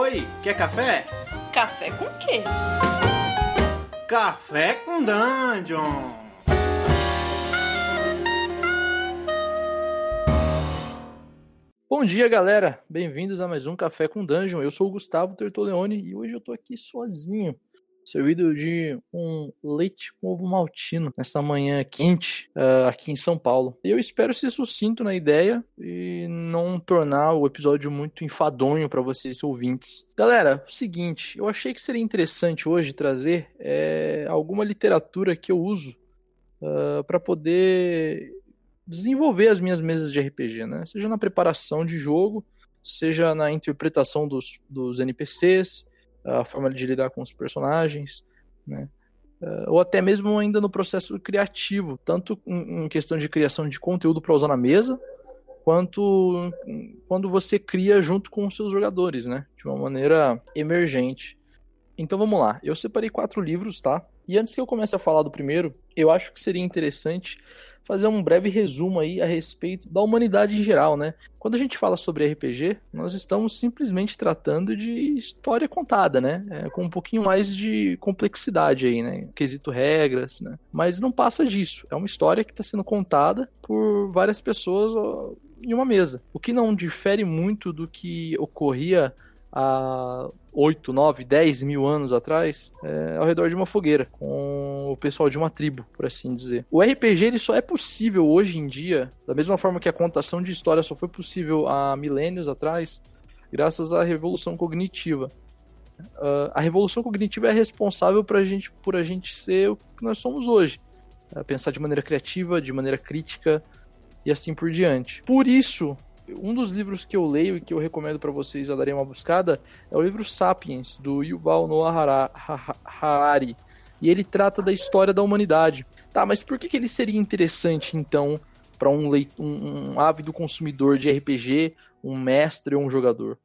Oi, quer café? Café com quê? Café com Dungeon! Bom dia, galera! Bem-vindos a mais um Café com Dungeon. Eu sou o Gustavo Tertoleone e hoje eu tô aqui sozinho, servido de um leite com ovo maltino nessa manhã quente uh, aqui em São Paulo. Eu espero ser sucinto na ideia e não tornar o episódio muito enfadonho para vocês ouvintes. Galera, seguinte, eu achei que seria interessante hoje trazer é, alguma literatura que eu uso uh, para poder desenvolver as minhas mesas de RPG, né? Seja na preparação de jogo, seja na interpretação dos, dos NPCs, a forma de lidar com os personagens, né? Uh, ou até mesmo ainda no processo criativo, tanto em questão de criação de conteúdo para usar na mesa, quanto quando você cria junto com os seus jogadores, né? De uma maneira emergente. Então vamos lá, eu separei quatro livros, tá? E antes que eu comece a falar do primeiro, eu acho que seria interessante fazer um breve resumo aí a respeito da humanidade em geral, né? Quando a gente fala sobre RPG, nós estamos simplesmente tratando de história contada, né? É, com um pouquinho mais de complexidade aí, né? Quesito regras, né? Mas não passa disso. É uma história que está sendo contada por várias pessoas em uma mesa. O que não difere muito do que ocorria há 8, 9, 10 mil anos atrás, é, ao redor de uma fogueira, com o pessoal de uma tribo, por assim dizer. O RPG ele só é possível hoje em dia, da mesma forma que a contação de história só foi possível há milênios atrás, graças à revolução cognitiva. Uh, a revolução cognitiva é responsável pra gente, por a gente ser o que nós somos hoje. Uh, pensar de maneira criativa, de maneira crítica e assim por diante. Por isso, um dos livros que eu leio e que eu recomendo para vocês a darem uma buscada é o livro Sapiens, do Yuval Noah Harari. E ele trata da história da humanidade. Tá, mas por que, que ele seria interessante, então, para um, um, um ávido consumidor de RPG, um mestre ou um jogador?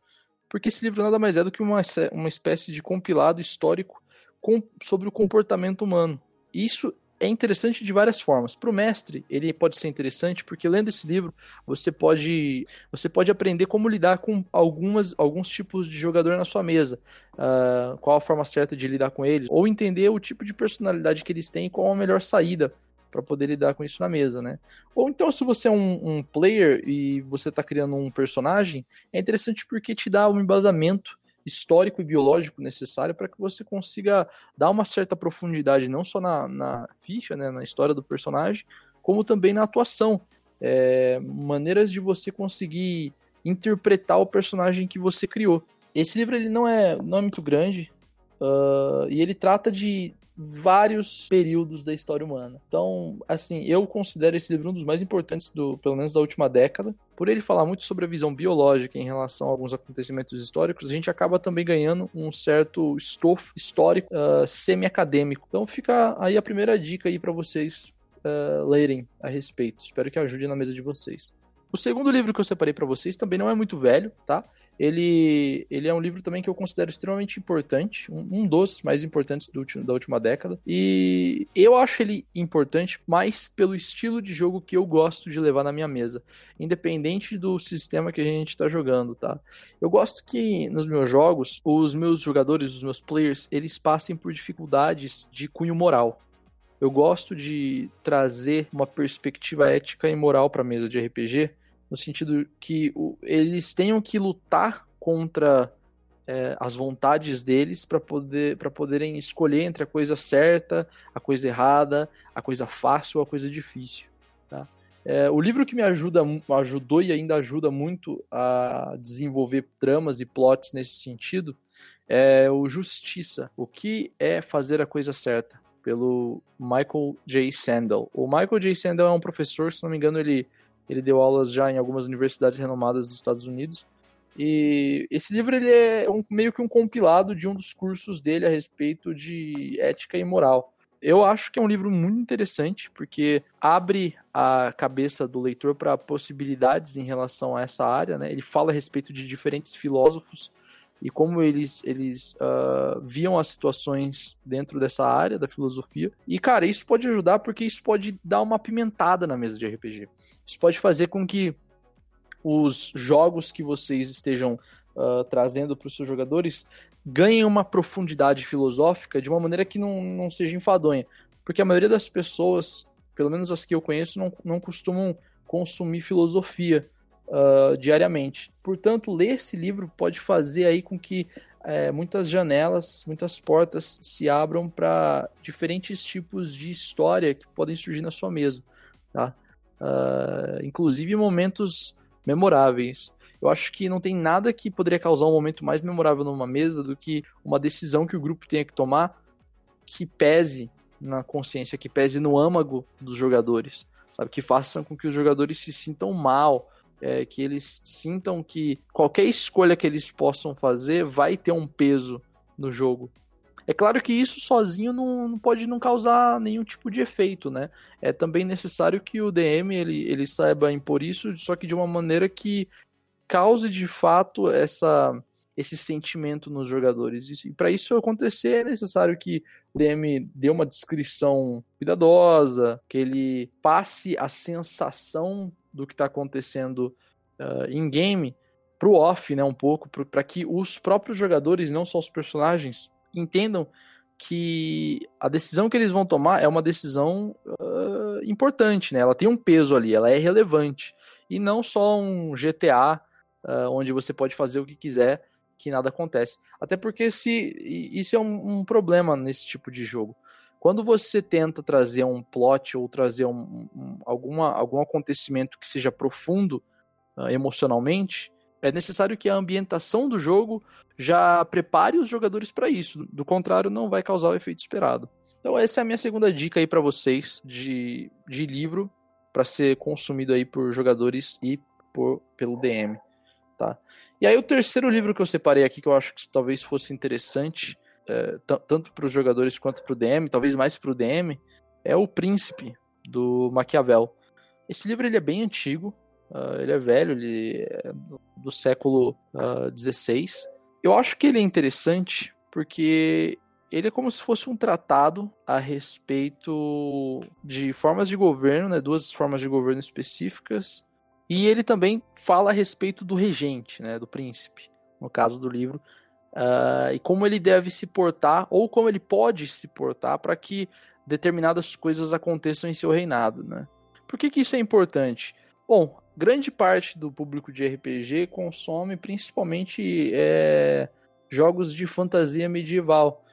Porque esse livro nada mais é do que uma, uma espécie de compilado histórico com, sobre o comportamento humano. Isso é interessante de várias formas. Para o mestre, ele pode ser interessante porque lendo esse livro você pode você pode aprender como lidar com algumas alguns tipos de jogador na sua mesa, uh, qual a forma certa de lidar com eles, ou entender o tipo de personalidade que eles têm e qual a melhor saída para poder lidar com isso na mesa, né? Ou então, se você é um, um player e você está criando um personagem, é interessante porque te dá um embasamento histórico e biológico necessário para que você consiga dar uma certa profundidade, não só na, na ficha, né, na história do personagem, como também na atuação. É, maneiras de você conseguir interpretar o personagem que você criou. Esse livro ele não é, não é muito grande uh, e ele trata de vários períodos da história humana. Então, assim, eu considero esse livro um dos mais importantes do, pelo menos da última década. Por ele falar muito sobre a visão biológica em relação a alguns acontecimentos históricos, a gente acaba também ganhando um certo estofo histórico uh, semi-acadêmico. Então, fica aí a primeira dica aí para vocês uh, lerem a respeito. Espero que ajude na mesa de vocês. O segundo livro que eu separei para vocês também não é muito velho, tá? Ele, ele é um livro também que eu considero extremamente importante, um, um dos mais importantes do, da última década. E eu acho ele importante mais pelo estilo de jogo que eu gosto de levar na minha mesa, independente do sistema que a gente está jogando, tá? Eu gosto que nos meus jogos, os meus jogadores, os meus players, eles passem por dificuldades de cunho moral. Eu gosto de trazer uma perspectiva ética e moral para a mesa de RPG no sentido que o, eles tenham que lutar contra é, as vontades deles para poder, poderem escolher entre a coisa certa, a coisa errada, a coisa fácil ou a coisa difícil. Tá? É, o livro que me ajuda, ajudou e ainda ajuda muito a desenvolver tramas e plots nesse sentido é o Justiça, o que é fazer a coisa certa, pelo Michael J. Sandel. O Michael J. Sandel é um professor, se não me engano, ele ele deu aulas já em algumas universidades renomadas dos Estados Unidos. E esse livro ele é um, meio que um compilado de um dos cursos dele a respeito de ética e moral. Eu acho que é um livro muito interessante, porque abre a cabeça do leitor para possibilidades em relação a essa área. Né? Ele fala a respeito de diferentes filósofos e como eles, eles uh, viam as situações dentro dessa área da filosofia. E, cara, isso pode ajudar porque isso pode dar uma pimentada na mesa de RPG. Isso pode fazer com que os jogos que vocês estejam uh, trazendo para os seus jogadores ganhem uma profundidade filosófica de uma maneira que não, não seja enfadonha. Porque a maioria das pessoas, pelo menos as que eu conheço, não, não costumam consumir filosofia uh, diariamente. Portanto, ler esse livro pode fazer aí com que é, muitas janelas, muitas portas se abram para diferentes tipos de história que podem surgir na sua mesa, tá? Uh, inclusive momentos memoráveis. Eu acho que não tem nada que poderia causar um momento mais memorável numa mesa do que uma decisão que o grupo tenha que tomar que pese na consciência, que pese no âmago dos jogadores, sabe? Que façam com que os jogadores se sintam mal, é, que eles sintam que qualquer escolha que eles possam fazer vai ter um peso no jogo. É claro que isso sozinho não, não pode não causar nenhum tipo de efeito, né? É também necessário que o DM ele, ele saiba impor isso, só que de uma maneira que cause de fato essa, esse sentimento nos jogadores. E para isso acontecer é necessário que o DM dê uma descrição cuidadosa, que ele passe a sensação do que está acontecendo uh, em game para o off, né, um pouco, para que os próprios jogadores, não só os personagens, entendam que a decisão que eles vão tomar é uma decisão uh, importante, né? Ela tem um peso ali, ela é relevante e não só um GTA uh, onde você pode fazer o que quiser que nada acontece. Até porque se isso é um, um problema nesse tipo de jogo. Quando você tenta trazer um plot ou trazer um, um, alguma, algum acontecimento que seja profundo uh, emocionalmente, é necessário que a ambientação do jogo já prepare os jogadores para isso. Do contrário, não vai causar o efeito esperado. Então essa é a minha segunda dica aí para vocês de, de livro para ser consumido aí por jogadores e por, pelo DM, tá? E aí o terceiro livro que eu separei aqui que eu acho que talvez fosse interessante é, tanto para os jogadores quanto para o DM, talvez mais para o DM, é O Príncipe, do Maquiavel. Esse livro ele é bem antigo, uh, ele é velho, ele é do século XVI. Uh, Eu acho que ele é interessante porque ele é como se fosse um tratado a respeito de formas de governo, né, duas formas de governo específicas, e ele também fala a respeito do regente, né, do príncipe, no caso do livro, uh, e como ele deve se portar, ou como ele pode se portar para que determinadas coisas aconteçam em seu reinado. Né? Por que, que isso é importante? Bom, grande parte do público de RPG consome principalmente é, jogos de fantasia medieval.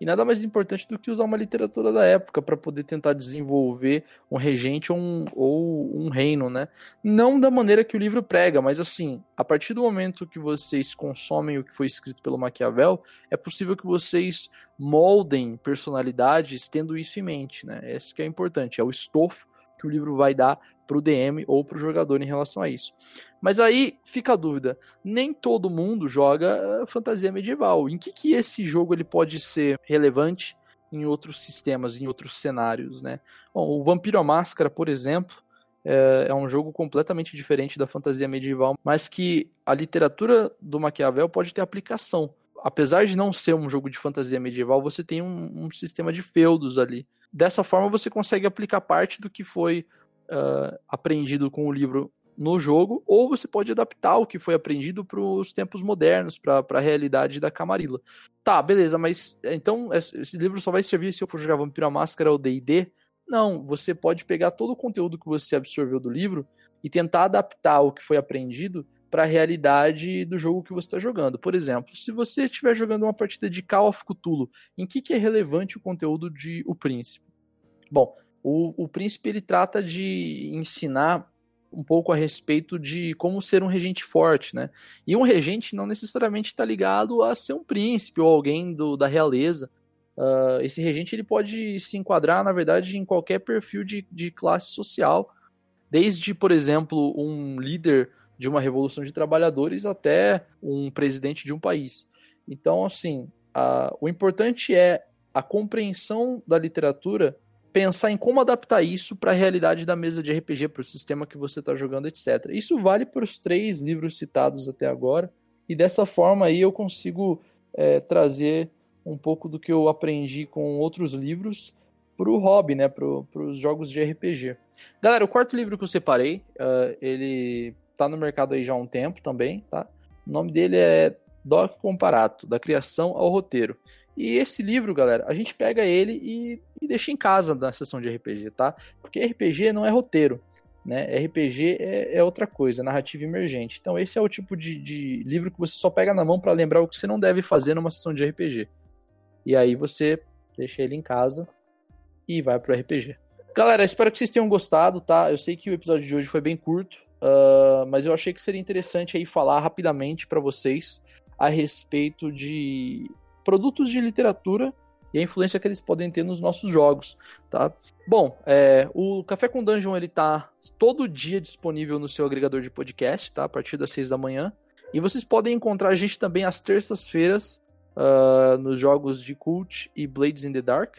E nada mais importante do que usar uma literatura da época para poder tentar desenvolver um regente ou um, ou um reino, né? Não da maneira que o livro prega, mas assim, a partir do momento que vocês consomem o que foi escrito pelo Maquiavel, é possível que vocês moldem personalidades tendo isso em mente, né? Esse que é importante, é o estofo que o livro vai dar para o DM ou para o jogador em relação a isso. Mas aí fica a dúvida: nem todo mundo joga eh, fantasia medieval. Em que, que esse jogo ele pode ser relevante em outros sistemas, em outros cenários, né? Bom, o Vampiro à Máscara, por exemplo, é, é, um jogo completamente diferente da fantasia medieval, mas que a literatura do Maquiavel pode ter aplicação. Apesar de não ser um jogo de fantasia medieval, você tem um, um sistema de feudos ali. Dessa forma, você consegue aplicar parte do que foi uh, aprendido com o livro no jogo, ou você pode adaptar o que foi aprendido para os tempos modernos, para a realidade da Camarilla. Tá, beleza, mas então esse livro só vai servir se eu for jogar Vampiro à Máscara ou D&D? Não, você pode pegar todo o conteúdo que você absorveu do livro e tentar adaptar o que foi aprendido para a realidade do jogo que você está jogando. Por exemplo, se você estiver jogando uma partida de Call of Cthulhu, em que, que é relevante o conteúdo de O Príncipe? Bom, o, o Príncipe ele trata de ensinar um pouco a respeito de como ser um regente forte, né? E um regente não necessariamente está ligado a ser um príncipe ou alguém do, da realeza. Uh, esse regente ele pode se enquadrar, na verdade, em qualquer perfil de, de classe social, desde, por exemplo, um líder de uma revolução de trabalhadores até um presidente de um país. Então, assim, a, o importante é a compreensão da literatura, pensar em como adaptar isso para a realidade da mesa de RPG, para o sistema que você está jogando, etc. Isso vale para os três livros citados até agora, e dessa forma aí eu consigo é, trazer um pouco do que eu aprendi com outros livros para o hobby, né, para os jogos de RPG. Galera, o quarto livro que eu separei, uh, ele tá no mercado aí já há um tempo também, tá? O nome dele é Doc Comparato, da criação ao roteiro. E esse livro, galera, a gente pega ele e, e deixa em casa na sessão de RPG, tá? Porque RPG não é roteiro. Né? RPG é, é, outra coisa, narrativa emergente. Então, esse é o tipo de, de livro que você só pega na mão para lembrar o que você não deve fazer numa sessão de RPG. E aí você deixa ele em casa e vai pro RPG. Galera, espero que vocês tenham gostado, tá? Eu sei que o episódio de hoje foi bem curto, uh, mas eu achei que seria interessante aí falar rapidamente para vocês a respeito de produtos de literatura e a influência que eles podem ter nos nossos jogos, tá? Bom, é, o Café com Dungeon ele tá todo dia disponível no seu agregador de podcast, tá? A partir das seis da manhã. E vocês podem encontrar a gente também às terças-feiras uh, nos jogos de Cult e Blades in the Dark,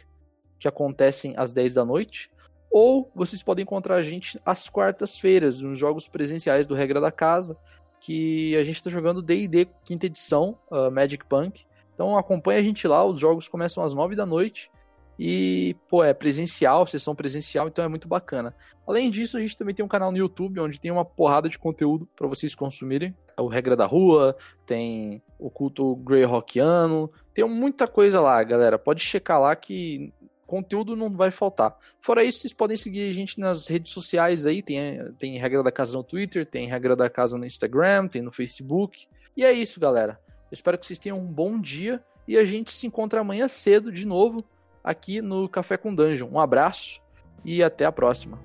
que acontecem às 10 da noite. Ou vocês podem encontrar a gente às quartas-feiras, nos jogos presenciais do Regra da Casa, que a gente está jogando D&D quinta edição, uh, Magic Punk. Então acompanha a gente lá, os jogos começam às 9 da noite e, pô, é presencial, sessão presencial, então é muito bacana. Além disso, a gente também tem um canal no YouTube onde tem uma porrada de conteúdo para vocês consumirem. É o Regra da Rua, tem o culto Greyhawkiano, tem muita coisa lá, galera. Pode checar lá que conteúdo não vai faltar. Fora isso, vocês podem seguir a gente nas redes sociais aí, tem, tem Regra da Casa no Twitter, tem Regra da Casa no Instagram, tem no Facebook. E é isso, galera. Eu espero que vocês tenham um bom dia e a gente se encontra amanhã cedo de novo aqui no Café com Dungeon. Um abraço e até a próxima.